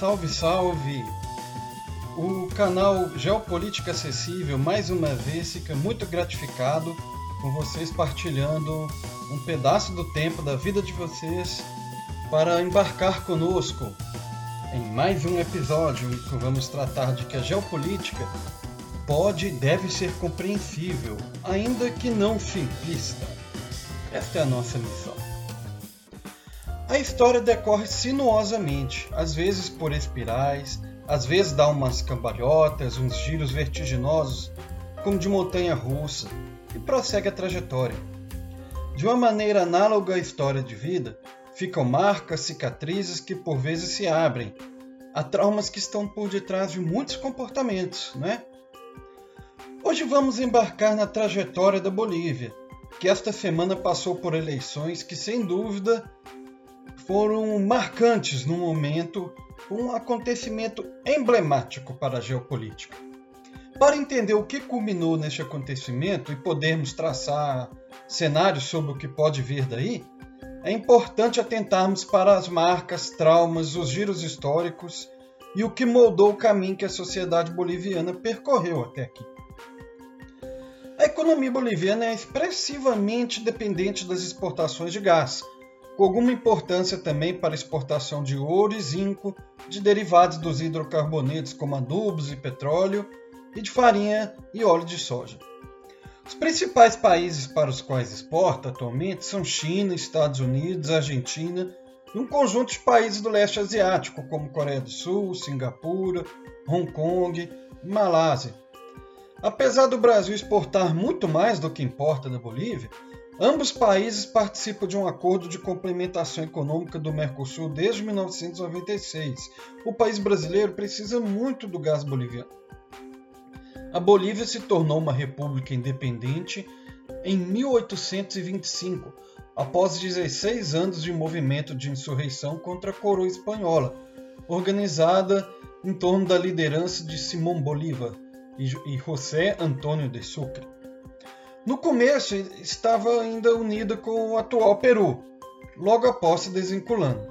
salve, salve! O canal Geopolítica Acessível mais uma vez fica muito gratificado com vocês partilhando um pedaço do tempo da vida de vocês para embarcar conosco em mais um episódio em que vamos tratar de que a geopolítica pode e deve ser compreensível, ainda que não simplista. Esta é a nossa missão. A história decorre sinuosamente, às vezes por espirais, às vezes dá umas cambalhotas, uns giros vertiginosos, como de montanha russa, e prossegue a trajetória. De uma maneira análoga à história de vida, ficam marcas, cicatrizes que por vezes se abrem. Há traumas que estão por detrás de muitos comportamentos, né? Hoje vamos embarcar na trajetória da Bolívia, que esta semana passou por eleições que, sem dúvida, foram marcantes no momento, um acontecimento emblemático para a geopolítica. Para entender o que culminou neste acontecimento e podermos traçar cenários sobre o que pode vir daí, é importante atentarmos para as marcas, traumas, os giros históricos e o que moldou o caminho que a sociedade boliviana percorreu até aqui. A economia boliviana é expressivamente dependente das exportações de gás, com alguma importância também para exportação de ouro e zinco, de derivados dos hidrocarbonetos como adubos e petróleo, e de farinha e óleo de soja. Os principais países para os quais exporta atualmente são China, Estados Unidos, Argentina e um conjunto de países do leste asiático, como Coreia do Sul, Singapura, Hong Kong e Malásia. Apesar do Brasil exportar muito mais do que importa da Bolívia, ambos países participam de um acordo de complementação econômica do Mercosul desde 1996. O país brasileiro precisa muito do gás boliviano. A Bolívia se tornou uma república independente em 1825, após 16 anos de movimento de insurreição contra a coroa espanhola, organizada em torno da liderança de Simão Bolívar e José Antônio de Sucre. No começo estava ainda unida com o atual Peru, logo após se desvinculando.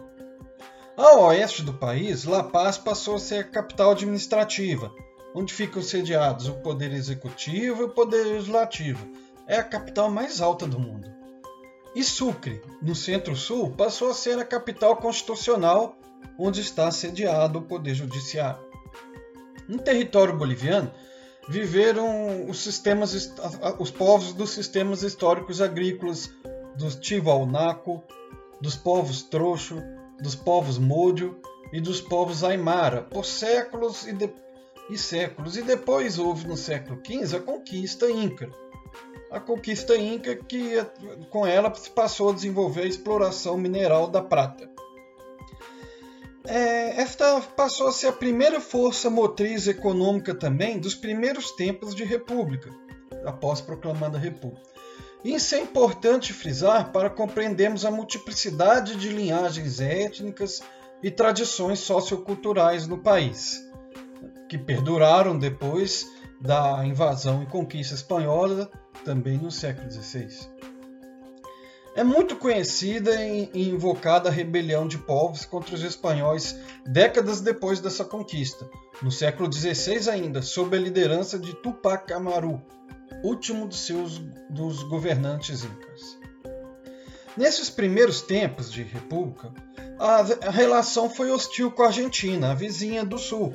A oeste do país, La Paz passou a ser a capital administrativa, onde ficam sediados o poder executivo e o poder legislativo. É a capital mais alta do mundo. E Sucre, no centro-sul, passou a ser a capital constitucional, onde está sediado o poder judiciário. No território boliviano, viveram os sistemas, os povos dos sistemas históricos agrícolas dos Tiwanaku, dos povos Troxo, dos povos Modio e dos povos Aymara por séculos e, de, e séculos. E depois houve no século XV a conquista Inca. A conquista Inca que com ela se passou a desenvolver a exploração mineral da prata. É, esta passou a ser a primeira força motriz econômica também dos primeiros tempos de república, após proclamada república. Isso é importante frisar para compreendermos a multiplicidade de linhagens étnicas e tradições socioculturais no país, que perduraram depois da invasão e conquista espanhola, também no século XVI é muito conhecida e invocada a rebelião de povos contra os espanhóis décadas depois dessa conquista, no século XVI ainda, sob a liderança de Tupac Amaru, último dos seus dos governantes incas. Nesses primeiros tempos de república, a, relação foi hostil com a Argentina, a vizinha do sul,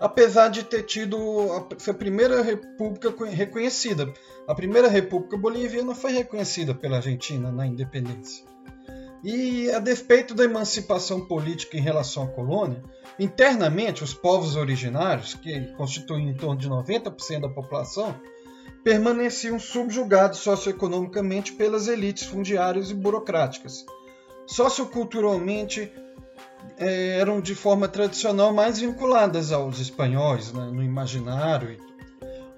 apesar de ter tido a, a primeira república reconhecida. A primeira república boliviana foi reconhecida pela Argentina na independência. E a despeito da emancipação política em relação à colônia, internamente os povos originários, que constituem em torno de 90% da população, permaneciam subjugados socioeconomicamente pelas elites fundiárias e burocráticas. Socioculturalmente, eram de forma tradicional mais vinculadas aos espanhóis né, no imaginário,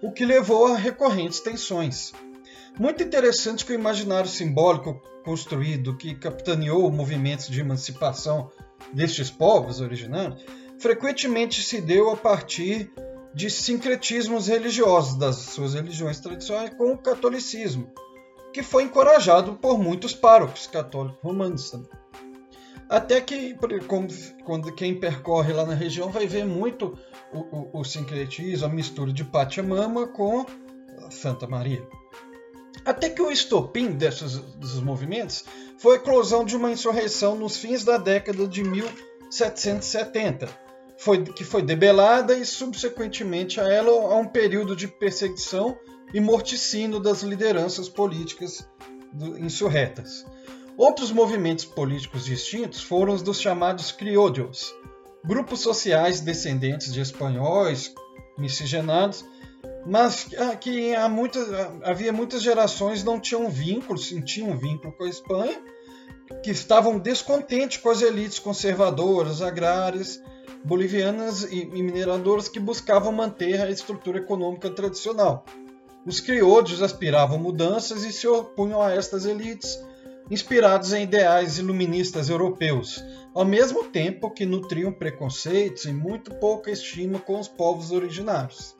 o que levou a recorrentes tensões. Muito interessante que o imaginário simbólico construído que capitaneou movimentos de emancipação destes povos originários frequentemente se deu a partir de sincretismos religiosos das suas religiões tradicionais com o catolicismo, que foi encorajado por muitos párocos católicos romanos também. Até que, quando quem percorre lá na região vai ver muito o, o, o sincretismo, a mistura de Pachamama com Santa Maria. Até que o estopim desses, desses movimentos foi a eclosão de uma insurreição nos fins da década de 1770, foi, que foi debelada e, subsequentemente a ela, a um período de perseguição e morticínio das lideranças políticas insurretas. Outros movimentos políticos distintos foram os dos chamados criollos, grupos sociais descendentes de espanhóis miscigenados, mas ah, que há muitas, havia muitas gerações não tinham vínculo, sentiam vínculo com a Espanha, que estavam descontentes com as elites conservadoras, agrárias, bolivianas e mineradoras que buscavam manter a estrutura econômica tradicional. Os criollos aspiravam mudanças e se opunham a estas elites inspirados em ideais iluministas europeus, ao mesmo tempo que nutriam preconceitos e muito pouca estima com os povos originários.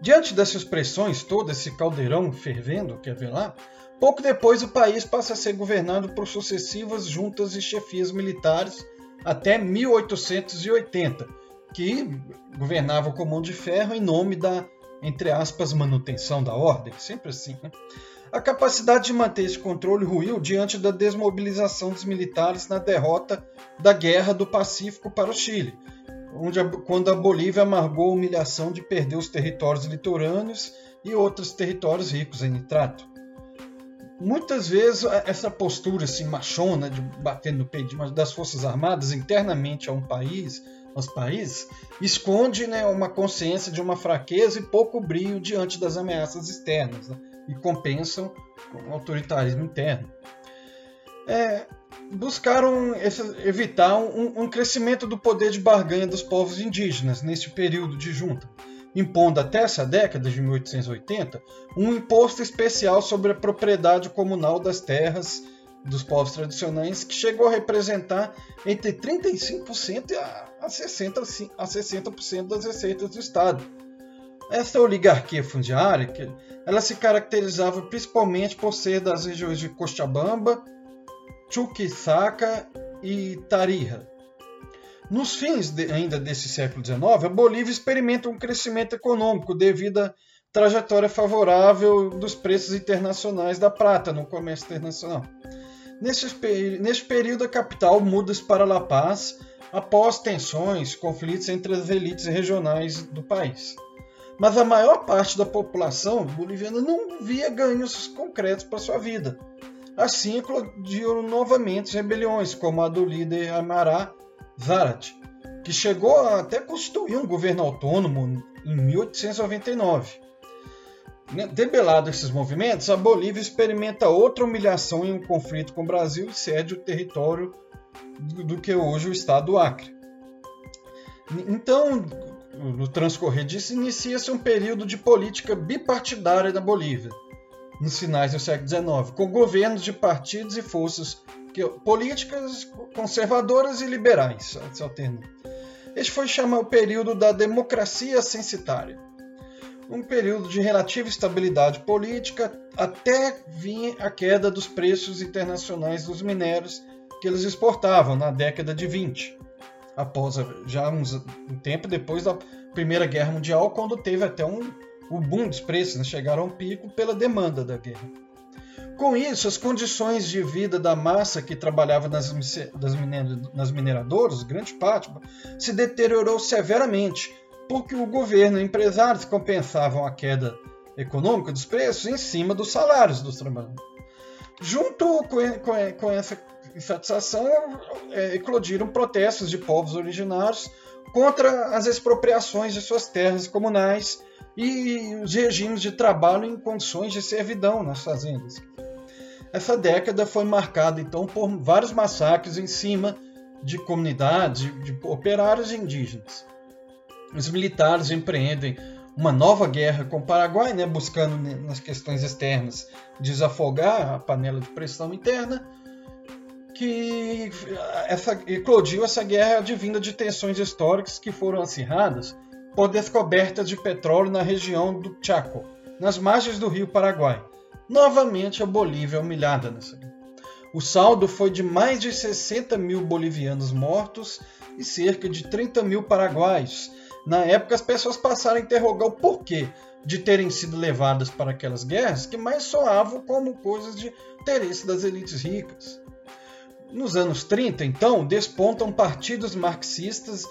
Diante dessas pressões, todo esse caldeirão fervendo que havia lá, pouco depois o país passa a ser governado por sucessivas juntas e chefias militares até 1880, que governavam com mão de ferro em nome da, entre aspas, manutenção da ordem, sempre assim. Né? A capacidade de manter esse controle ruiu diante da desmobilização dos militares na derrota da Guerra do Pacífico para o Chile, onde a, quando a Bolívia amargou a humilhação de perder os territórios litorâneos e outros territórios ricos em nitrato. Muitas vezes essa postura assim, machona de bater no peito das forças armadas internamente a um país, aos países, esconde né, uma consciência de uma fraqueza e pouco brilho diante das ameaças externas. Né? E compensam o autoritarismo interno. É, buscaram evitar um, um, crescimento do poder de barganha dos povos indígenas nesse período de junta, impondo até essa década de 1880 um imposto especial sobre a propriedade comunal das terras dos povos tradicionais que chegou a representar entre 35% a 60%, a 60 das receitas do Estado essa oligarquia fundiária, ela se caracterizava principalmente por ser das regiões de Cochabamba, Chuquisaca e Tarija. Nos fins de, ainda desse século XIX, a Bolívia experimenta um crescimento econômico devido à trajetória favorável dos preços internacionais da prata no comércio internacional. Nesse, nesse período, a capital muda-se para La Paz após tensões, conflitos entre as elites regionais do país mas a maior parte da população boliviana não via ganhos concretos para sua vida. Assim eclodiram novamente rebeliões, como a do líder Amará Zarat, que chegou a até constituir um governo autônomo em 1899. Né, debelado esses movimentos, a Bolívia experimenta outra humilhação em um conflito com o Brasil e cede o território do que hoje o estado do Acre. Então, no transcorrer disso, inicia-se um período de política bipartidária na Bolívia, nos finais do século XIX, com governos de partidos e forças políticas conservadoras e liberais, se alternam. Este foi chamado o período da democracia censitária, um período de relativa estabilidade política até vir a queda dos preços internacionais dos minérios que eles exportavam na década de 20 após já uns, um tempo depois da Primeira Guerra Mundial, quando teve até um o boom dos preços, né? chegaram a um pico pela demanda da guerra. Com isso, as condições de vida da massa que trabalhava nas, nas mineradoras, grande parte, se deteriorou severamente, porque o governo e empresários compensavam a queda econômica dos preços em cima dos salários dos trabalhadores. Junto com, com, com essa insatisfação, é, eclodiram protestos de povos originários contra as expropriações de suas terras comunais e os regimes de trabalho em condições de servidão nas fazendas. Essa década foi marcada então por vários massacres em cima de comunidades, de, operários indígenas. Os militares empreendem uma nova guerra com o Paraguai, né, buscando nas questões externas desafogar a panela de pressão interna, que essa, eclodiu essa guerra advinda de tensões históricas que foram acirradas por descobertas de petróleo na região do Chaco, nas margens do rio Paraguai, novamente a Bolívia humilhada nessa guerra. O saldo foi de mais de 60 mil bolivianos mortos e cerca de 30 mil paraguaios. Na época, as pessoas passaram a interrogar o porquê de terem sido levadas para aquelas guerras que mais soavam como coisas de interesse das elites ricas. Nos anos 30, então, despontam partidos marxistas,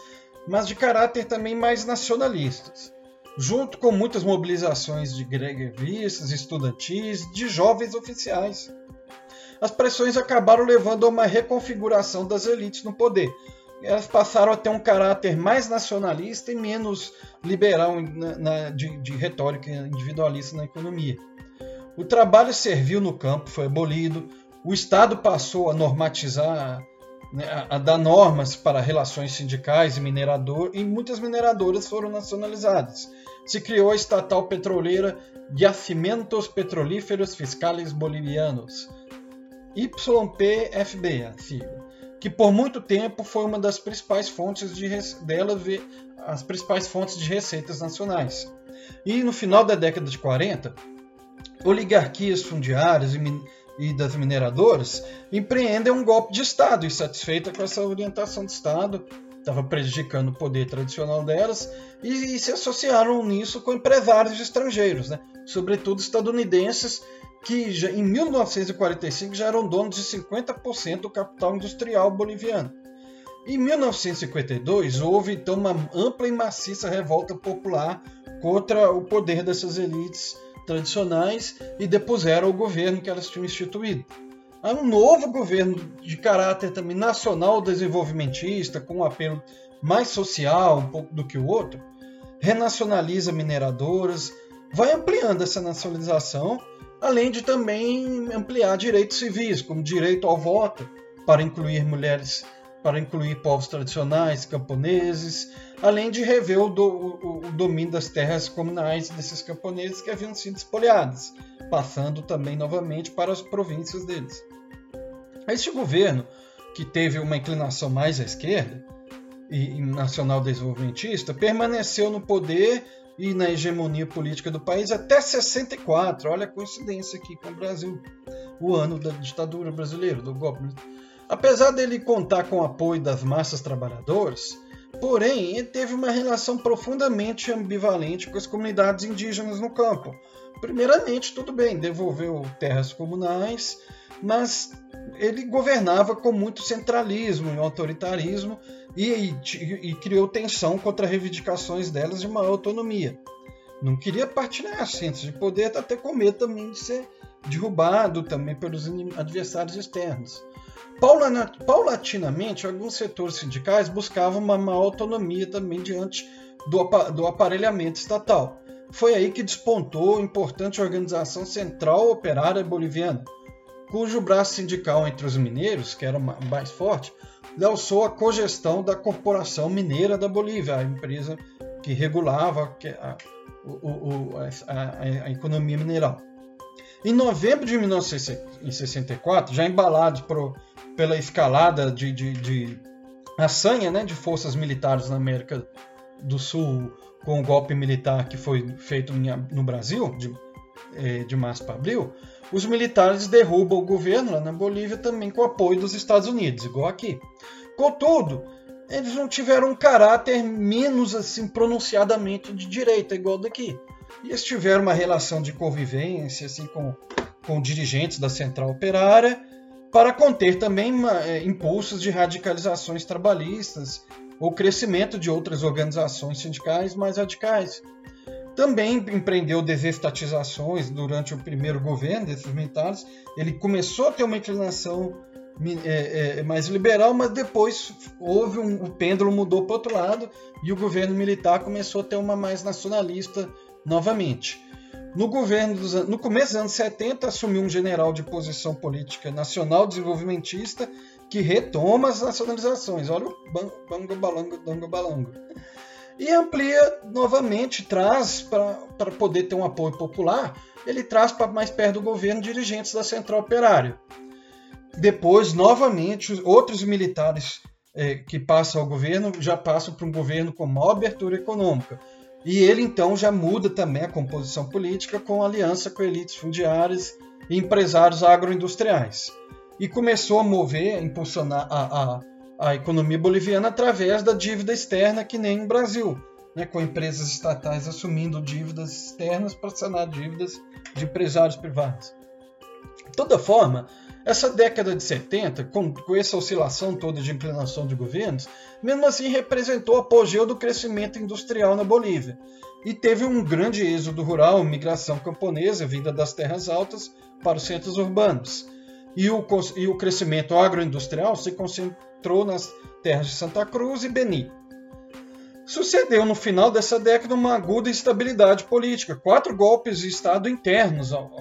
mas de caráter também mais nacionalistas, junto com muitas mobilizações de grevistas, estudantis, de jovens oficiais. As pressões acabaram levando a uma reconfiguração das elites no poder, elas passaram a ter um caráter mais nacionalista e menos liberal na, na, de, de retórica individualista na economia. O trabalho servil no campo foi abolido, o Estado passou a normatizar, né, a, dar normas para relações sindicais e minerador, e muitas mineradoras foram nacionalizadas. Se criou a estatal petroleira Yacimentos Petrolíferos Fiscales Bolivianos, YPFB, a sigla que por muito tempo foi uma das principais fontes de dela as principais fontes de receitas nacionais. E no final da década de 40, oligarquias fundiárias e, e das mineradoras empreendem um golpe de Estado, insatisfeita com essa orientação de Estado, estava prejudicando o poder tradicional delas, e, e, se associaram nisso com empresários estrangeiros, né? sobretudo estadunidenses, que já, em 1945 já eram donos de 50% do capital industrial boliviano. Em 1952 houve então uma ampla e maciça revolta popular contra o poder dessas elites tradicionais e depuseram o governo que elas tinham instituído. Há um novo governo de caráter também nacional desenvolvimentista, com um apelo mais social um pouco do que o outro, renacionaliza mineradoras, vai ampliando essa nacionalização além de também ampliar direitos civis, como direito ao voto, para incluir mulheres, para incluir povos tradicionais, camponeses, além de rever o, do, o, o domínio das terras comunais desses camponeses que haviam sido espoliadas, passando também novamente para as províncias deles. Este governo, que teve uma inclinação mais à esquerda, e nacional desenvolvimentista, permaneceu no poder e na hegemonia política do país até 64. Olha a coincidência aqui com o Brasil, o ano da ditadura brasileira, do golpe. Apesar dele contar com o apoio das massas trabalhadoras, porém, ele teve uma relação profundamente ambivalente com as comunidades indígenas no campo. Primeiramente, tudo bem, devolveu terras comunais, mas ele governava com muito centralismo e autoritarismo e, e, e, criou tensão contra reivindicações delas de maior autonomia. Não queria partilhar centros de poder, até com medo também de ser derrubado também pelos adversários externos. Paulatinamente, alguns setores sindicais buscavam uma maior autonomia também diante do, aparelhamento estatal. Foi aí que despontou a importante organização central operária boliviana, cujo braço sindical entre os mineiros, que era mais forte, lançou a cogestão da Corporação Mineira da Bolívia, a empresa que regulava a, a, a economia mineral. Em novembro de 1964, já embalados pela escalada de, de, de assanha né, de forças militares na América do Sul com o golpe militar que foi feito no Brasil, de, eh, de março para abril, os militares derrubam o governo lá na Bolívia também com apoio dos Estados Unidos, igual aqui. Contudo, eles não tiveram um caráter menos assim pronunciadamente de direita, igual daqui. E eles tiveram uma relação de convivência assim, com, com dirigentes da central operária para conter também é, impulsos de radicalizações trabalhistas ou crescimento de outras organizações sindicais mais radicais. Também empreendeu desestatizações durante o primeiro governo desses militares. Ele começou a ter uma inclinação é, é, mais liberal, mas depois houve um, o pêndulo mudou para outro lado e o governo militar começou a ter uma mais nacionalista novamente. No governo dos, no começo dos anos 70 assumiu um general de posição política nacional desenvolvimentista que retoma as nacionalizações. Olha o bango balango, bango balango e amplia novamente, traz para poder ter um apoio popular, ele traz para mais perto do governo dirigentes da Central Operária. Depois, novamente, outros militares é, que passam ao governo já passam para um governo com maior abertura econômica. E ele então já muda também a composição política com aliança com elites fundiárias e empresários agroindustriais. E começou a mover, a impulsionar a, a, a economia boliviana através da dívida externa, que nem no Brasil, né, com empresas estatais assumindo dívidas externas para sanar dívidas de empresários privados. De toda forma, essa década de 70, com, com, essa oscilação toda de inclinação de governos, mesmo assim representou o apogeu do crescimento industrial na Bolívia. E teve um grande êxodo rural, migração camponesa vinda das terras altas para os centros urbanos. E o, e o crescimento agroindustrial se concentrou nas terras de Santa Cruz e Beni. Sucedeu no final dessa década uma aguda instabilidade política, quatro golpes de Estado internos ao,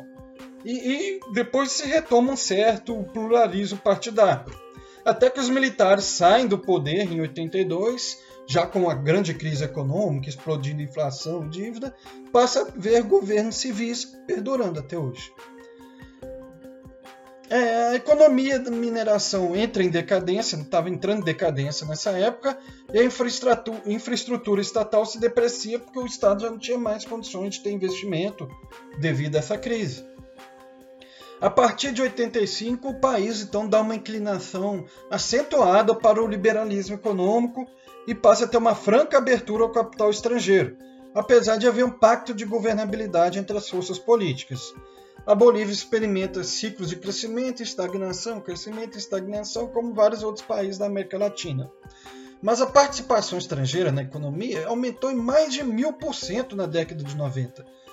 e, e depois se retoma um certo pluralismo partidário. Até que os militares saem do poder em 82, já com a grande crise econômica, explodindo inflação e dívida, passa a ver governos civis perdurando até hoje. É, a economia da mineração entra em decadência, estava entrando em decadência nessa época, e a infraestrutura, infraestrutura, estatal se deprecia porque o Estado já não tinha mais condições de ter investimento devido a essa crise. A partir de 85, o país então dá uma inclinação acentuada para o liberalismo econômico e passa a ter uma franca abertura ao capital estrangeiro, apesar de haver um pacto de governabilidade entre as forças políticas. A Bolívia experimenta ciclos de crescimento, estagnação, crescimento estagnação, como vários outros países da América Latina. Mas a participação estrangeira na economia aumentou em mais de mil por cento na década de 90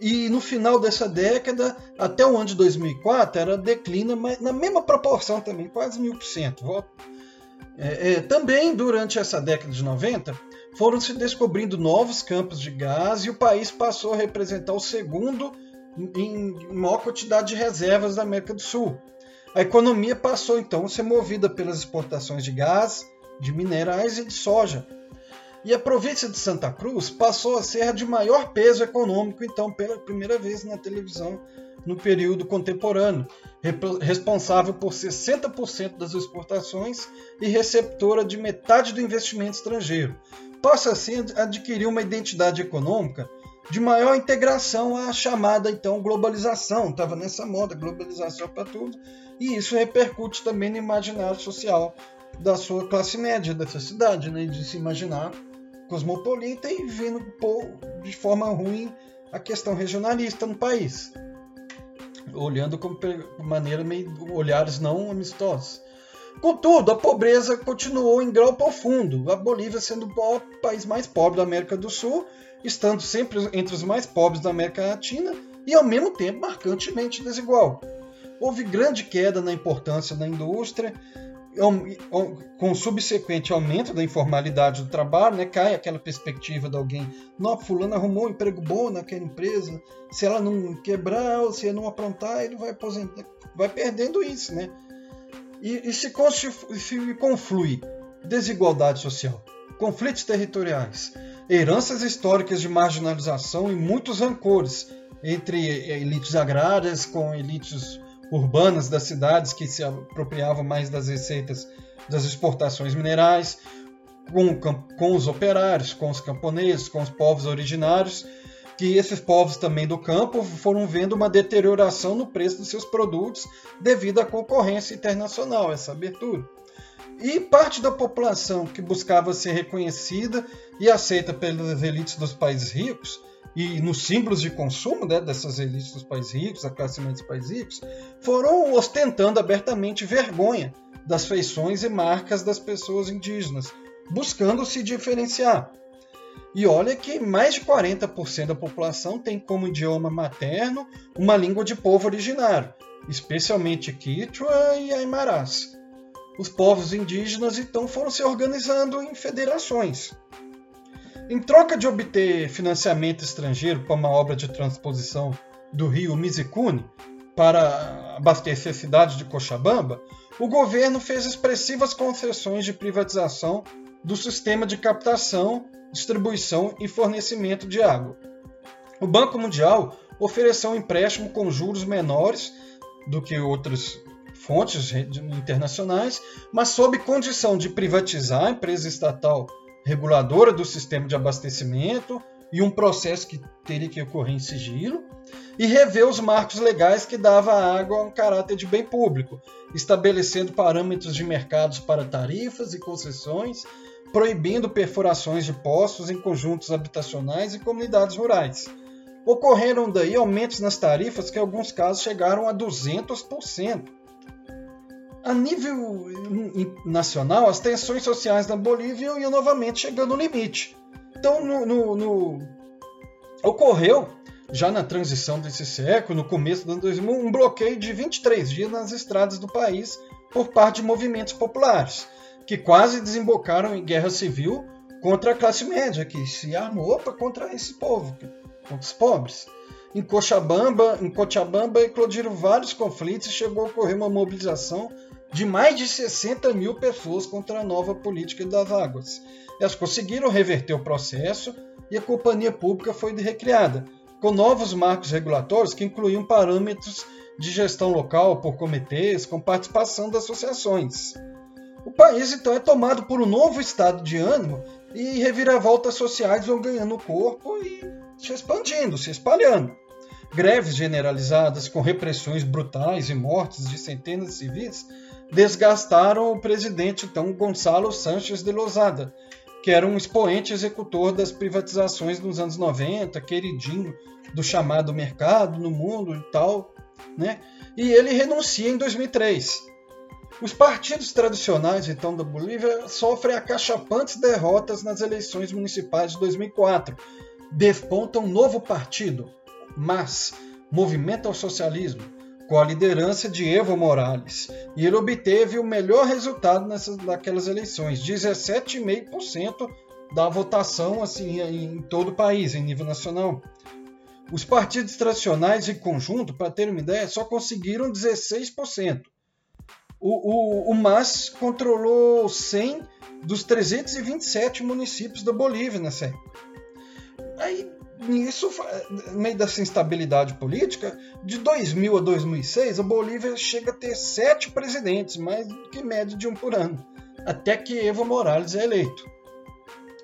e no final dessa década, até o ano de 2004, era declina, mas na mesma proporção também, quase mil por cento. É, é, também durante essa década de 90, foram se descobrindo novos campos de gás e o país passou a representar o segundo em maior quantidade de reservas da América do Sul. A economia passou então a ser movida pelas exportações de gás, de minerais e de soja, e a província de Santa Cruz passou a ser de maior peso econômico, então, pela primeira vez na televisão no período contemporâneo, responsável por 60% das exportações e receptora de metade do investimento estrangeiro. Passa assim a adquirir uma identidade econômica de maior integração à chamada então globalização. Estava nessa moda, globalização para tudo, e isso repercute também no imaginário social da sua classe média dessa cidade, né? de se imaginar cosmopolita e vendo de forma ruim a questão regionalista no país, olhando como maneira meio olhares não amistosos. Contudo, a pobreza continuou em grau profundo, a Bolívia sendo o país mais pobre da América do Sul, estando sempre entre os mais pobres da América Latina e ao mesmo tempo marcantemente desigual. Houve grande queda na importância da indústria, com o subsequente aumento da informalidade do trabalho, né, cai aquela perspectiva de alguém, não, fulano arrumou um emprego bom naquela empresa, se ela não quebrar ou se não aprontar, ele vai aposentar, vai perdendo isso, né? E, e se, se conflui desigualdade social, conflitos territoriais, heranças históricas de marginalização e muitos rancores entre elites agrárias com elites urbanas das cidades que se apropriavam mais das receitas das exportações minerais, com, com os operários, com os camponeses, com os povos originários, que esses povos também do campo foram vendo uma deterioração no preço dos seus produtos devido à concorrência internacional, essa abertura. E parte da população que buscava ser reconhecida e aceita pelas elites dos países ricos e nos símbolos de consumo né, dessas elites dos países ricos, a classe média dos países ricos, foram ostentando abertamente vergonha das feições e marcas das pessoas indígenas, buscando se diferenciar. E olha que mais de 40% da população tem como idioma materno uma língua de povo originário, especialmente Quichua e Aimarás. Os povos indígenas então foram se organizando em federações, em troca de obter financiamento estrangeiro para uma obra de transposição do rio Mizicune para abastecer a cidade de Cochabamba, o governo fez expressivas concessões de privatização do sistema de captação, distribuição e fornecimento de água. O Banco Mundial ofereceu um empréstimo com juros menores do que outras fontes internacionais, mas sob condição de privatizar a empresa estatal reguladora do sistema de abastecimento, e um processo que teria que ocorrer em sigilo, e rever os marcos legais que dava à água um caráter de bem público, estabelecendo parâmetros de mercados para tarifas e concessões, proibindo perfurações de poços em conjuntos habitacionais e comunidades rurais. Ocorreram daí aumentos nas tarifas que em alguns casos chegaram a 200%. A nível nacional, as tensões sociais na Bolívia iam novamente chegando no limite. Então, no, no, no... ocorreu já na transição desse século, no começo do ano 2000, um bloqueio de 23 dias nas estradas do país por parte de movimentos populares, que quase desembocaram em guerra civil contra a classe média, que se armou para contra esse povo, contra os pobres. Em Cochabamba, em Cochabamba eclodiram vários conflitos e chegou a ocorrer uma mobilização de mais de 60 mil pessoas contra a nova política das águas. Elas conseguiram reverter o processo e a companhia pública foi recriada, com novos marcos regulatórios que incluíam parâmetros de gestão local por comitês, com participação das associações. O país então é tomado por um novo estado de ânimo e reviravoltas sociais vão ganhando corpo e se expandindo, se espalhando. Greves generalizadas com repressões brutais e mortes de centenas de civis desgastaram o presidente então Gonçalo Sanches de Lozada, que era um expoente executor das privatizações nos anos 90, queridinho do chamado mercado no mundo e tal, né? E ele renuncia em 2003. Os partidos tradicionais então da Bolívia sofrem acachapantes derrotas nas eleições municipais de 2004. Desponta um novo partido, MAS, Movimento ao Socialismo, com a liderança de Evo Morales. E ele obteve o melhor resultado nessas, naquelas eleições, 17,5% da votação assim em todo o país, em nível nacional. Os partidos tradicionais em conjunto, para ter uma ideia, só conseguiram 16%. O, o, o MAS controlou 100 dos 327 municípios da Bolívia nessa época. Aí, nisso, no meio dessa instabilidade política, de 2000 a 2006, a Bolívia chega a ter sete presidentes, mais do que média de um por ano, até que Evo Morales é eleito.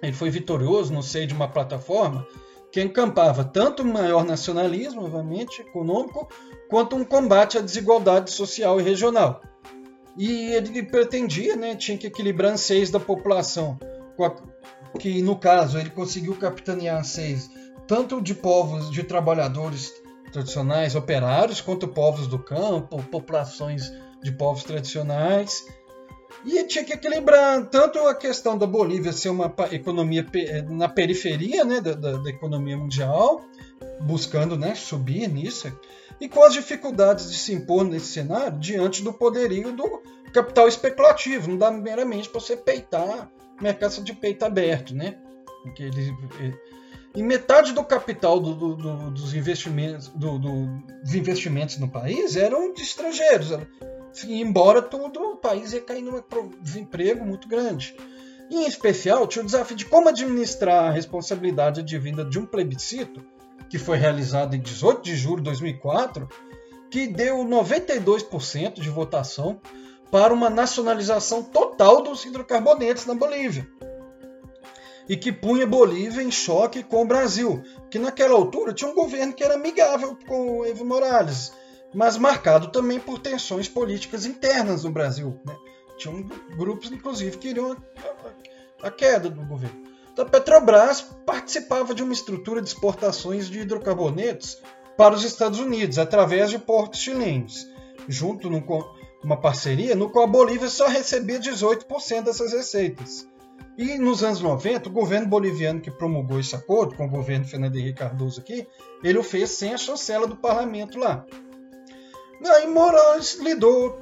Ele foi vitorioso no seio de uma plataforma que encampava tanto um maior nacionalismo, obviamente, econômico, quanto um combate à desigualdade social e regional. E ele pretendia, né, tinha que equilibrar anseios da população, que no caso ele conseguiu capitanear anseios tanto de povos, de trabalhadores tradicionais, operários, quanto povos do campo, populações de povos tradicionais, e tinha que equilibrar tanto a questão da Bolívia ser uma economia na periferia né, da, da, da economia mundial, buscando né, subir nisso, e com as dificuldades de se impor nesse cenário diante do poderio do capital especulativo. Não dá meramente para você peitar mercado de peito aberto, né? Porque ele, e metade do capital do, do, do, dos, investimentos, dos investimentos no país eram de estrangeiros embora tudo, o país ia cair num desemprego muito grande. E, em especial, tinha o desafio de como administrar a responsabilidade advinda de um plebiscito, que foi realizado em 18 de julho de 2004, que deu 92% de votação para uma nacionalização total dos hidrocarbonetos na Bolívia. E que punha Bolívia em choque com o Brasil, que naquela altura tinha um governo que era amigável com o Evo Morales, mas marcado também por tensões políticas internas no Brasil. Né? Tinham grupos, inclusive, que queriam a, a queda do governo. Então, a Petrobras participava de uma estrutura de exportações de hidrocarbonetos para os Estados Unidos, através de portos chilenos, junto com uma parceria no qual a Bolívia só recebia 18% dessas receitas. E nos anos 90, o governo boliviano que promulgou esse acordo com o governo Fernando Henrique Cardoso aqui, ele o fez sem a chancela do parlamento lá. Aí Moraes lidou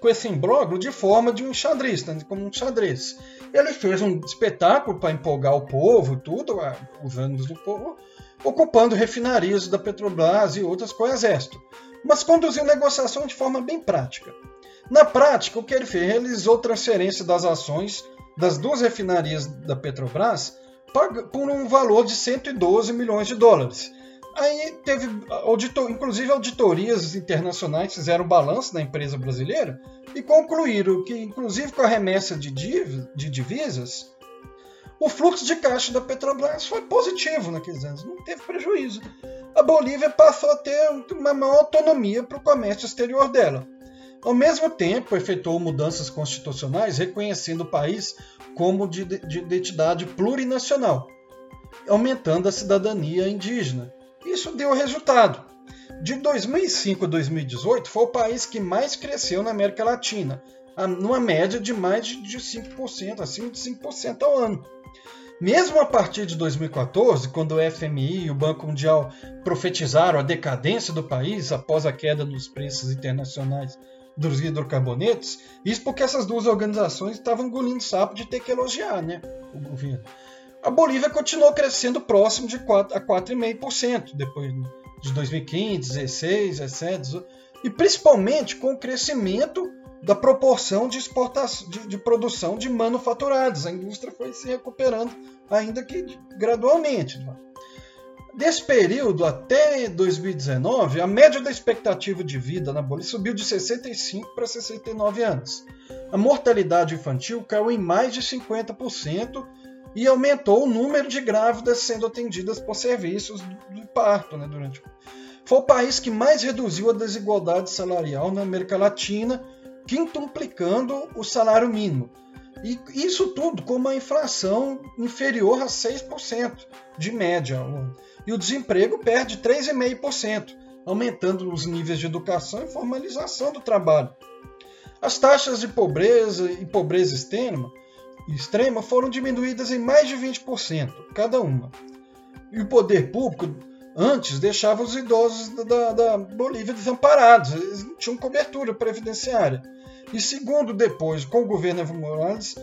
com esse imbróglio de forma de um xadrez, né? como um xadrez. Ele fez um espetáculo para empolgar o povo, tudo, os ânimos do povo, ocupando refinarias da Petrobras e outras com o exército, mas conduziu negociação de forma bem prática. Na prática, o que ele fez? Realizou transferência das ações das duas refinarias da Petrobras por um valor de 112 milhões de dólares, Aí teve, auditor, inclusive auditorias internacionais fizeram balanço da empresa brasileira e concluíram que, inclusive com a remessa de, div, de divisas, o fluxo de caixa da Petrobras foi positivo naqueles anos, não teve prejuízo. A Bolívia passou a ter uma maior autonomia para o comércio exterior dela. Ao mesmo tempo, efetuou mudanças constitucionais reconhecendo o país como de, de identidade plurinacional, aumentando a cidadania indígena. Isso deu resultado. De 2005 a 2018, foi o país que mais cresceu na América Latina, numa média de mais de 5%, acima de 5% ao ano. Mesmo a partir de 2014, quando o FMI e o Banco Mundial profetizaram a decadência do país após a queda nos preços internacionais dos hidrocarbonetos, isso porque essas duas organizações estavam engolindo sapo de ter que elogiar né, o governo. A Bolívia continuou crescendo próximo de 4 a 4,5% depois de 2015, 16, 17, e principalmente com o crescimento da proporção de exportação de, de, produção de manufaturados. A indústria foi se recuperando, ainda que gradualmente. Desse período até 2019, a média da expectativa de vida na Bolívia subiu de 65 para 69 anos. A mortalidade infantil caiu em mais de 50% e aumentou o número de grávidas sendo atendidas por serviços do parto né, durante. Foi o país que mais reduziu a desigualdade salarial na América Latina quintuplicando o salário mínimo. E isso tudo com uma inflação inferior a 6% de média. E o desemprego perde 3,5%, aumentando os níveis de educação e formalização do trabalho. As taxas de pobreza e pobreza extrema, extrema foram diminuídas em mais de 20%, cada uma. E o poder público antes deixava os idosos da, da Bolívia desamparados, eles não tinham cobertura previdenciária. E segundo depois, com o governo Evo Morales,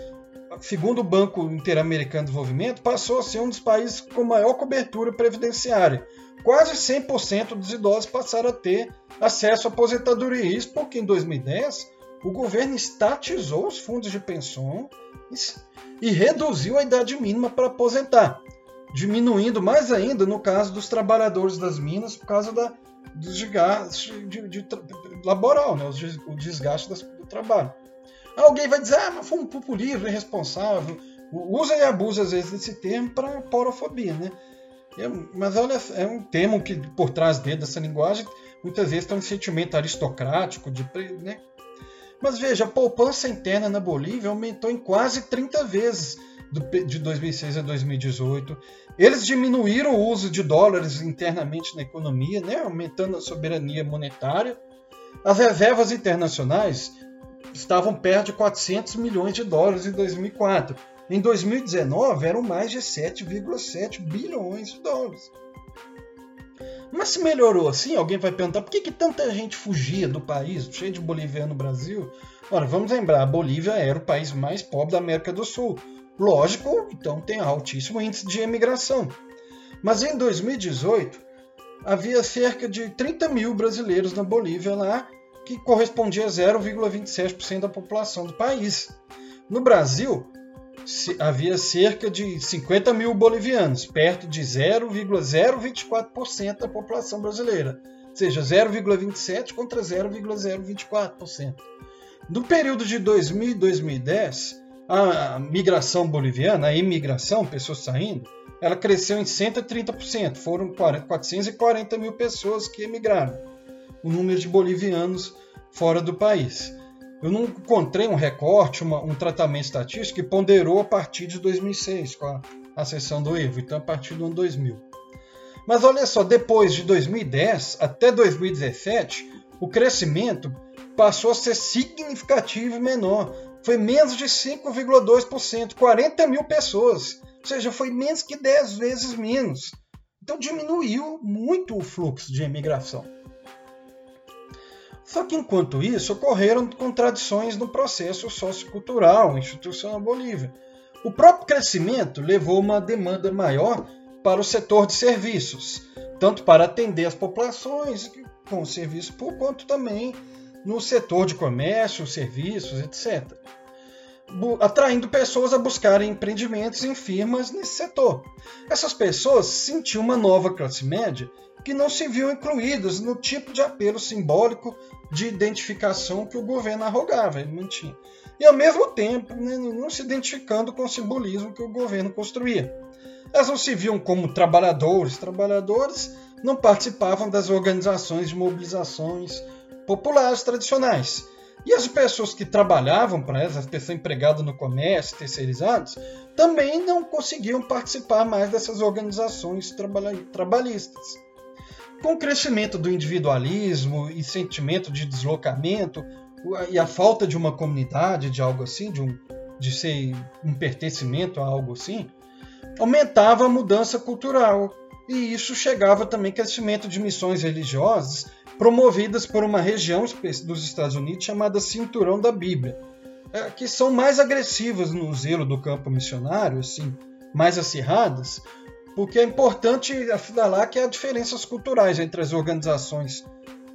segundo o Banco Interamericano de Desenvolvimento, passou a ser um dos países com maior cobertura previdenciária. Quase 100% dos idosos passaram a ter acesso à aposentadoria. Isso porque em 2010 o governo estatizou os fundos de pensão e reduziu a idade mínima para aposentar diminuindo mais ainda no caso dos trabalhadores das minas por causa da, do desgaste de, de, de, laboral, né? o desgaste do trabalho. Alguém vai dizer, ah, mas foi um populismo irresponsável. Usa e abusa às vezes desse termo para porofobia, né? É, mas olha, é um termo que por trás dele, dessa linguagem, muitas vezes tem um sentimento aristocrático, de, né? Mas veja, a poupança interna na Bolívia aumentou em quase 30 vezes de 2006 a 2018. Eles diminuíram o uso de dólares internamente na economia, né, aumentando a soberania monetária. As reservas internacionais estavam perto de 400 milhões de dólares em 2004. Em 2019 eram mais de 7,7 bilhões de dólares. Mas se melhorou assim, alguém vai perguntar por que, que tanta gente fugia do país, cheio de boliviano no Brasil? Ora, vamos lembrar, a Bolívia era o país mais pobre da América do Sul. Lógico, então tem altíssimo índice de emigração. Mas em 2018, havia cerca de 30 mil brasileiros na Bolívia lá, que correspondia a 0,27% da população do país. No Brasil, havia cerca de 50 mil bolivianos, perto de 0,024% da população brasileira, ou seja, 0,27% contra 0,024%. No período de 2000 e 2010, a migração boliviana, a imigração, pessoas saindo, ela cresceu em 130%. Foram 440 mil pessoas que emigraram. O número de bolivianos fora do país. Eu não encontrei um recorte, uma, um tratamento estatístico que ponderou a partir de 2006, com a, a do EVO, então a partir do ano 2000. Mas olha só, depois de 2010 até 2017, o crescimento passou a ser significativo e menor, foi menos de 5,2%, 40 mil pessoas. Ou seja, foi menos que 10 vezes menos. Então diminuiu muito o fluxo de imigração. Só que enquanto isso, ocorreram contradições no processo sociocultural institucional na Bolívia. O próprio crescimento levou uma demanda maior para o setor de serviços, tanto para atender as populações com serviço público, quanto também no setor de comércio, serviços, etc. atraindo pessoas a buscarem empreendimentos em firmas nesse setor. Essas pessoas sentiam uma nova classe média que não se viam incluídas no tipo de apelo simbólico de identificação que o governo arrogava, ele mantinha. E ao mesmo tempo, né, não se identificando com o simbolismo que o governo construía. Elas não se viam como trabalhadores, trabalhadores não participavam das organizações de mobilizações populares tradicionais. E as pessoas que trabalhavam para elas, as pessoas empregadas no comércio, terceirizadas, também não conseguiam participar mais dessas organizações trabalhistas. Com o crescimento do individualismo e sentimento de deslocamento e a falta de uma comunidade, de algo assim, de, um, de ser um pertencimento a algo assim, aumentava a mudança cultural. E isso chegava também crescimento de missões religiosas promovidas por uma região dos Estados Unidos chamada Cinturão da Bíblia, é, que são mais agressivas no zelo do campo missionário, assim, mais acirradas, porque é importante assinalar que há diferenças culturais entre as organizações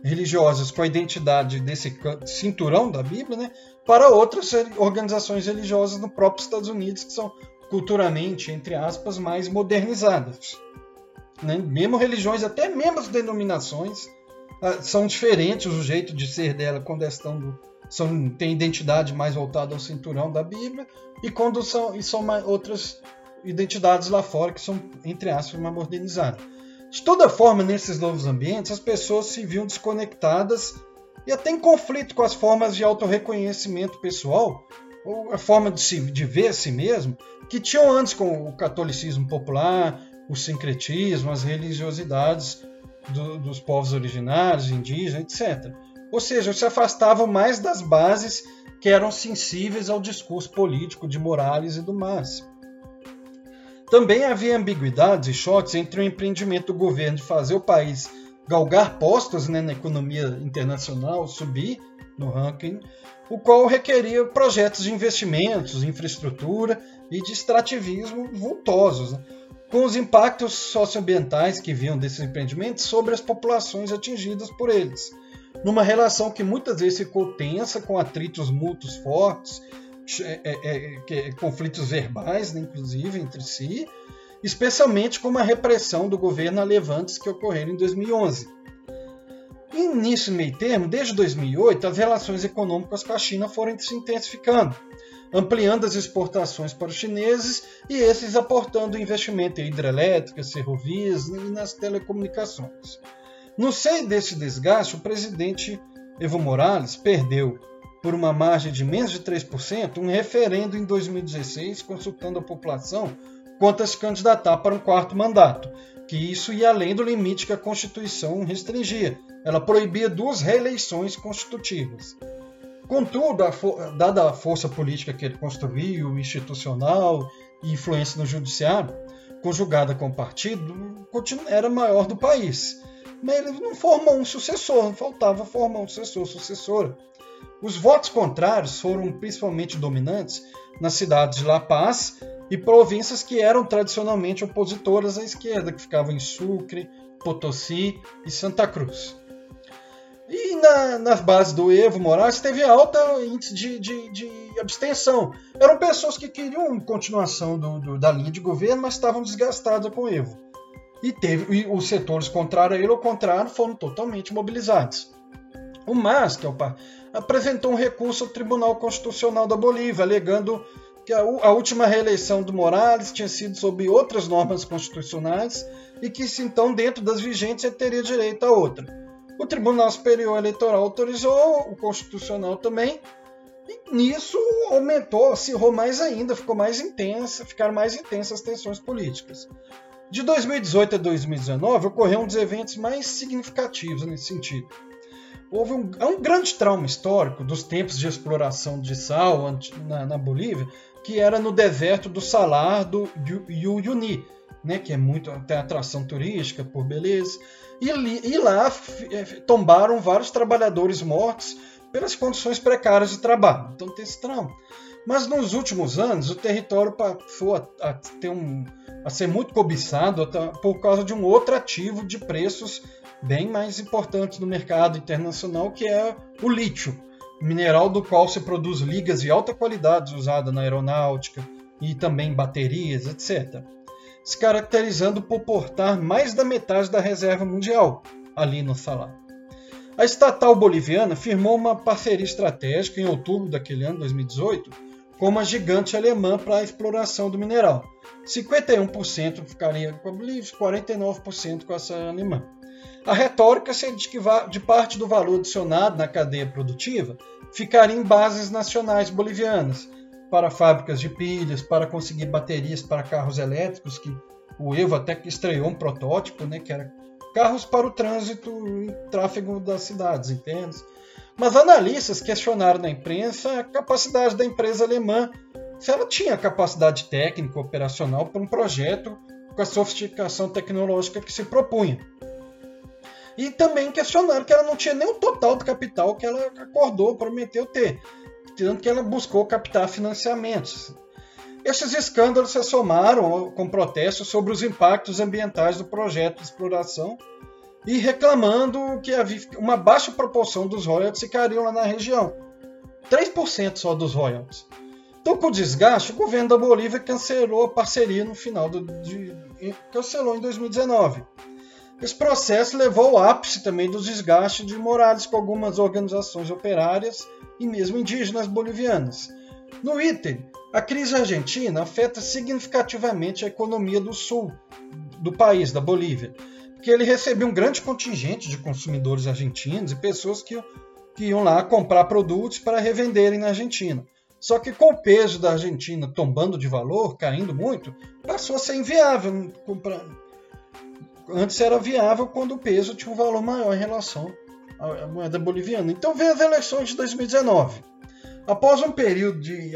religiosas com a identidade desse cinturão da Bíblia, né, para outras organizações religiosas no próprio Estados Unidos que são culturalmente, entre aspas, mais modernizadas. Né? Mesmo religiões, até mesmo denominações, são diferentes o jeito de ser dela quando estão do, são tem identidade mais voltada ao cinturão da Bíblia e quando são e são mais, outras identidades lá fora que são entre aspas mais modernizadas. De toda forma, nesses novos ambientes, as pessoas se viam desconectadas e até em conflito com as formas de autorreconhecimento pessoal ou a forma de, se, de ver a si mesmo que tinham antes com o catolicismo popular, o sincretismo, as religiosidades do, dos povos originários, indígenas, etc. Ou seja, se afastavam mais das bases que eram sensíveis ao discurso político de Morales e do Mas. Também havia ambiguidades e choques entre o empreendimento do governo de fazer o país galgar postos né, na economia internacional, subir no ranking, o qual requeria projetos de investimentos, infraestrutura e de extrativismo vultosos. Né? Com os impactos socioambientais que vinham desses empreendimentos sobre as populações atingidas por eles, numa relação que muitas vezes ficou tensa, com atritos mútuos fortes, é, é, é, conflitos verbais, né, inclusive, entre si, especialmente com a repressão do governo a levantes que ocorreram em 2011. E nisso meio termo, desde 2008, as relações econômicas com a China foram se intensificando, ampliando as exportações para os chineses e esses aportando investimento em hidrelétricas, ferrovias e nas telecomunicações. No seio desse desgaste, o presidente Evo Morales perdeu, por uma margem de menos de 3%, um referendo em 2016 consultando a população quanto a se candidatar para um quarto mandato, que isso ia além do limite que a Constituição restringia. Ela proibia duas reeleições constitutivas. Contudo, a dada a força política que ele construiu, institucional e influência no judiciário, conjugada com o partido, era maior do país. Mas ele não formou um sucessor, faltava formar um sucessor, sucessora. Os votos contrários foram principalmente dominantes nas cidades de La Paz e províncias que eram tradicionalmente opositoras à esquerda, que ficavam em Sucre, Potosí e Santa Cruz. E na, nas bases do Evo Morales teve alta índice de, de, de abstenção. Eram pessoas que queriam continuação do, do, da linha de governo, mas estavam desgastadas com o Evo. E, teve, e os setores contrários a ele, ao contrário, foram totalmente mobilizados. O MAS, que é o par, apresentou um recurso ao Tribunal Constitucional da Bolívia, alegando que a, a última reeleição do Morales tinha sido sob outras normas constitucionais e que, então, dentro das vigentes, ele teria direito a outra. O Tribunal Superior Eleitoral autorizou, o Constitucional também, e nisso aumentou, acirrou mais ainda, ficou mais intensa, ficaram mais intensas as tensões políticas. De 2018 a 2019 ocorreu um dos eventos mais significativos nesse sentido. Houve um, um grande trauma histórico dos tempos de exploração de sal na, na Bolívia, que era no deserto do Salar do Uyuni, né, que é muito tem atração turística por beleza. E, e lá é, tombaram vários trabalhadores mortos pelas condições precárias de trabalho. Então tem esse trauma. Mas nos últimos anos o território passou a, a um, a ser muito cobiçado por causa de um outro ativo de preços bem mais importantes no mercado internacional, que é o lítio. mineral do qual se produz ligas de alta qualidade usada na aeronáutica e também baterias, etc. Se caracterizando por portar mais da metade da reserva mundial ali no Salar. A estatal boliviana firmou uma parceria estratégica em outubro daquele ano, 2018, com uma gigante alemã para a exploração do mineral. 51% ficaria com a Bolívia, 49% com essa alemã. A retórica seria de que de parte do valor adicionado na cadeia produtiva ficaria em bases nacionais bolivianas, para fábricas de pilhas, para conseguir baterias para carros elétricos, que o Evo até que estreou um protótipo, né, que era carros para o trânsito e tráfego das cidades internas. Mas analistas questionaram na imprensa a capacidade da empresa alemã, se ela tinha capacidade técnica operacional para um projeto com a sofisticação tecnológica que se propunha. E também questionaram que ela não tinha nem o total do capital que ela acordou, prometeu ter, tanto que ela buscou captar financiamentos. Esses escândalos se somaram com protestos sobre os impactos ambientais do projeto de exploração e reclamando que havia uma baixa proporção dos royalties ficariam lá na região. 3% só dos royalties. Então, com o desgaste, o governo da Bolívia cancelou a parceria no final de, cancelou em 2019. Esse processo levou ao ápice também dos desgastes de Morales com algumas organizações operárias e mesmo indígenas bolivianas. No item, a crise argentina afeta significativamente a economia do sul do país, da Bolívia, porque ele recebeu um grande contingente de consumidores argentinos e pessoas que, que iam lá comprar produtos para revenderem na Argentina. Só que com o peso da Argentina tombando de valor, caindo muito, passou a ser inviável comprar, antes era viável quando o peso tinha um valor maior em relação à moeda boliviana. Então veio as eleições de 2019. Após um período de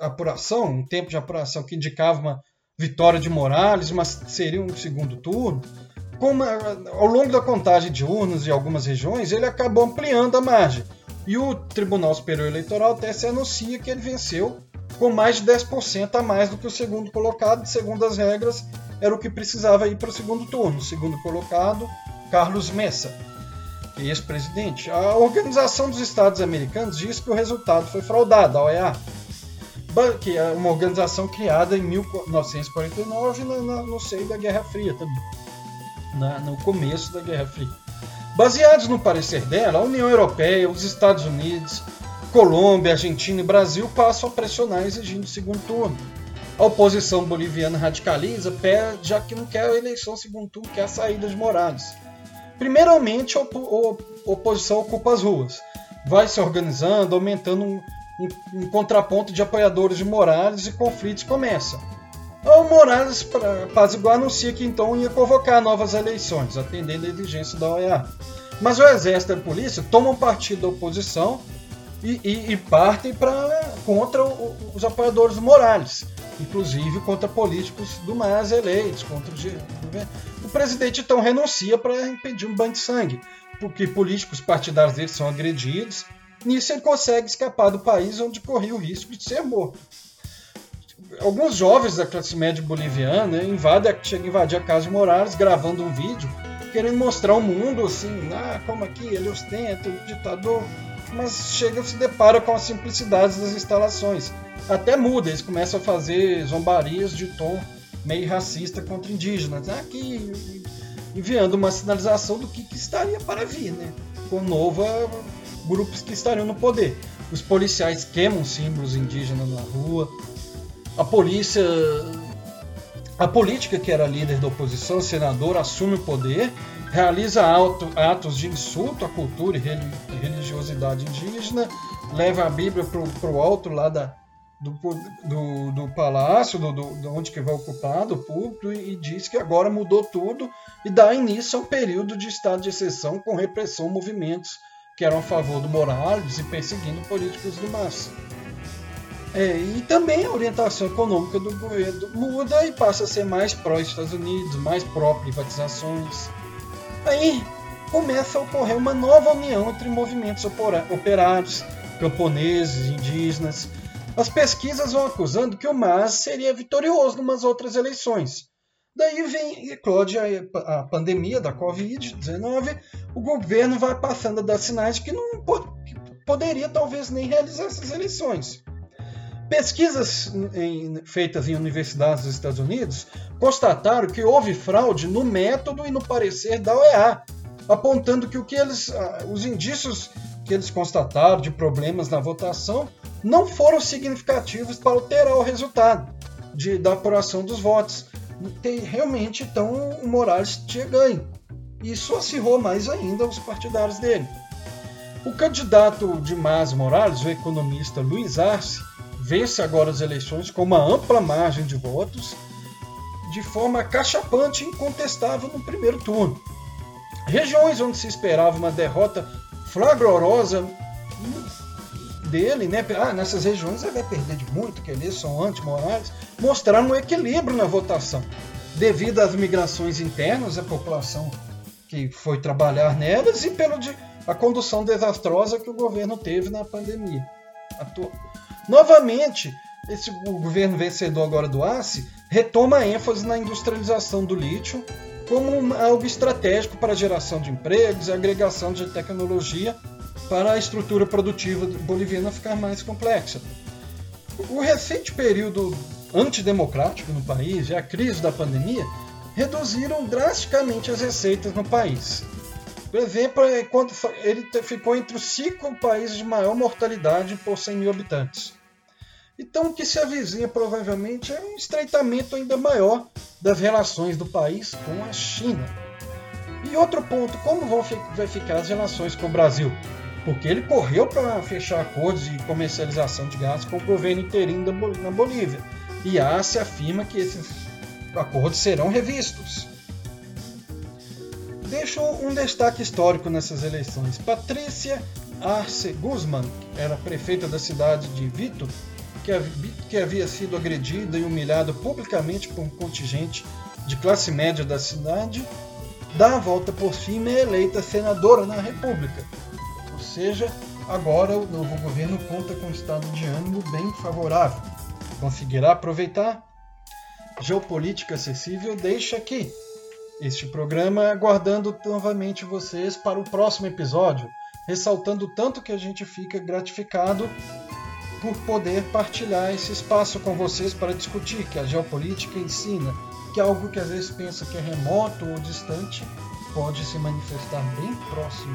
apuração, um tempo de apuração que indicava uma vitória de Morales, mas seria um segundo turno, uma, ao longo da contagem de urnas em algumas regiões, ele acabou ampliando a margem. E o Tribunal Superior Eleitoral até se anuncia que ele venceu com mais de 10% a mais do que o segundo colocado, segundo as regras, era o que precisava ir para o segundo turno. Segundo colocado, Carlos Messa, ex-presidente. A Organização dos Estados Americanos diz que o resultado foi fraudado, a OEA, que é uma organização criada em 1949 no, no, no seio da Guerra Fria também, na, no começo da Guerra Fria. Baseados no parecer dela, a União Europeia, os Estados Unidos, Colômbia, Argentina e Brasil passam a pressionar exigindo segundo turno a oposição boliviana radicaliza, já que não quer a eleição segundo turno, quer a saída de Morales. Primeiramente, a oposição ocupa as ruas, vai se organizando, aumentando um, um, um contraponto de apoiadores de Morales e conflitos começam. O Morales, para apaziguar, anuncia que então ia convocar novas eleições, atendendo a exigência da OEA. Mas o exército e a polícia tomam partido da oposição e, e, e partem pra, contra o, os apoiadores do Morales inclusive contra políticos do MAS eleitos, contra o. O presidente então renuncia para impedir um banho de sangue, porque políticos partidários dele são agredidos. Nisso ele consegue escapar do país onde corria o risco de ser morto. Alguns jovens da classe média boliviana invadem, chegam a invadir a casa de Morales gravando um vídeo querendo mostrar ao mundo assim, ah, como aqui ele ostenta, o ditador, mas chega se depara com a simplicidade das instalações até muda, eles começam a fazer zombarias de tom meio racista contra indígenas. Aqui enviando uma sinalização do que, que estaria para vir, né? Com nova grupos que estariam no poder. Os policiais queimam símbolos indígenas na rua. A polícia, a política que era líder da oposição, senador, assume o poder, realiza atos de insulto à cultura e religiosidade indígena, leva a Bíblia para o alto lá da, do, do, do palácio, do, do, onde que vai ocupar, do púlpito, e, diz que agora mudou tudo e dá início a um período de estado de exceção com repressão movimentos que eram a favor do Morales e perseguindo políticos do MAS. É, e também a orientação econômica do governo muda e passa a ser mais pró-Estados Unidos, mais pró-privatizações. Aí começa a ocorrer uma nova união entre movimentos operários, camponeses, indígenas, as pesquisas vão acusando que o MAS seria vitorioso em umas outras eleições. Daí vem eclode a, pandemia da Covid-19, o governo vai passando a dar sinais de que não, poderia talvez nem realizar essas eleições. Pesquisas em, feitas em universidades dos Estados Unidos constataram que houve fraude no método e no parecer da OEA, apontando que, o que eles, ah, os indícios que eles constataram de problemas na votação não foram significativos para alterar o resultado de, da apuração dos votos. Tem, realmente, então, o Morales tinha ganho. Isso acirrou mais ainda os partidários dele. O candidato de Mas Morales, o economista Luiz Arce, vence agora as eleições com uma ampla margem de votos, de forma cachapante e incontestável no primeiro turno. Regiões onde se esperava uma derrota flagrosa dele, né? Ah, nessas regiões ele vai perder de muito, que eles são anti-morais, mostraram um equilíbrio na votação. Devido às migrações internas, a população que foi trabalhar nelas e pela de, a condução desastrosa que o governo teve na pandemia. Novamente, esse, o governo vencedor agora do ACE retoma a ênfase na industrialização do lítio como algo estratégico para a geração de empregos e agregação de tecnologia para a estrutura produtiva boliviana ficar mais complexa. O recente período antidemocrático no país e a crise da pandemia reduziram drasticamente as receitas no país. Por exemplo, é quando ele ficou entre os cinco países de maior mortalidade por 100 mil habitantes. Então, o que se avizinha provavelmente é um estreitamento ainda maior das relações do país com a China. E outro ponto, como vão vai ficar as relações com o Brasil? Porque ele correu para fechar acordos de comercialização de gás com o governo interino na Bolívia. E a se afirma que esses acordos serão revistos deixo um destaque histórico nessas eleições. Patrícia Arce Guzman, que era prefeita da cidade de Vito, que havia sido agredida e humilhada publicamente por um contingente de classe média da cidade, dá a volta por cima e é eleita senadora na República. Ou seja, agora o novo governo conta com um estado de ânimo bem favorável. Conseguirá aproveitar? Geopolítica acessível deixa aqui este programa, aguardando novamente vocês para o próximo episódio, ressaltando tanto que a gente fica gratificado por poder partilhar esse espaço com vocês para discutir que a geopolítica ensina que algo que às vezes pensa que é remoto ou distante pode se manifestar bem próximo